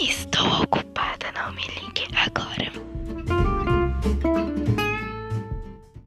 Estou ocupado.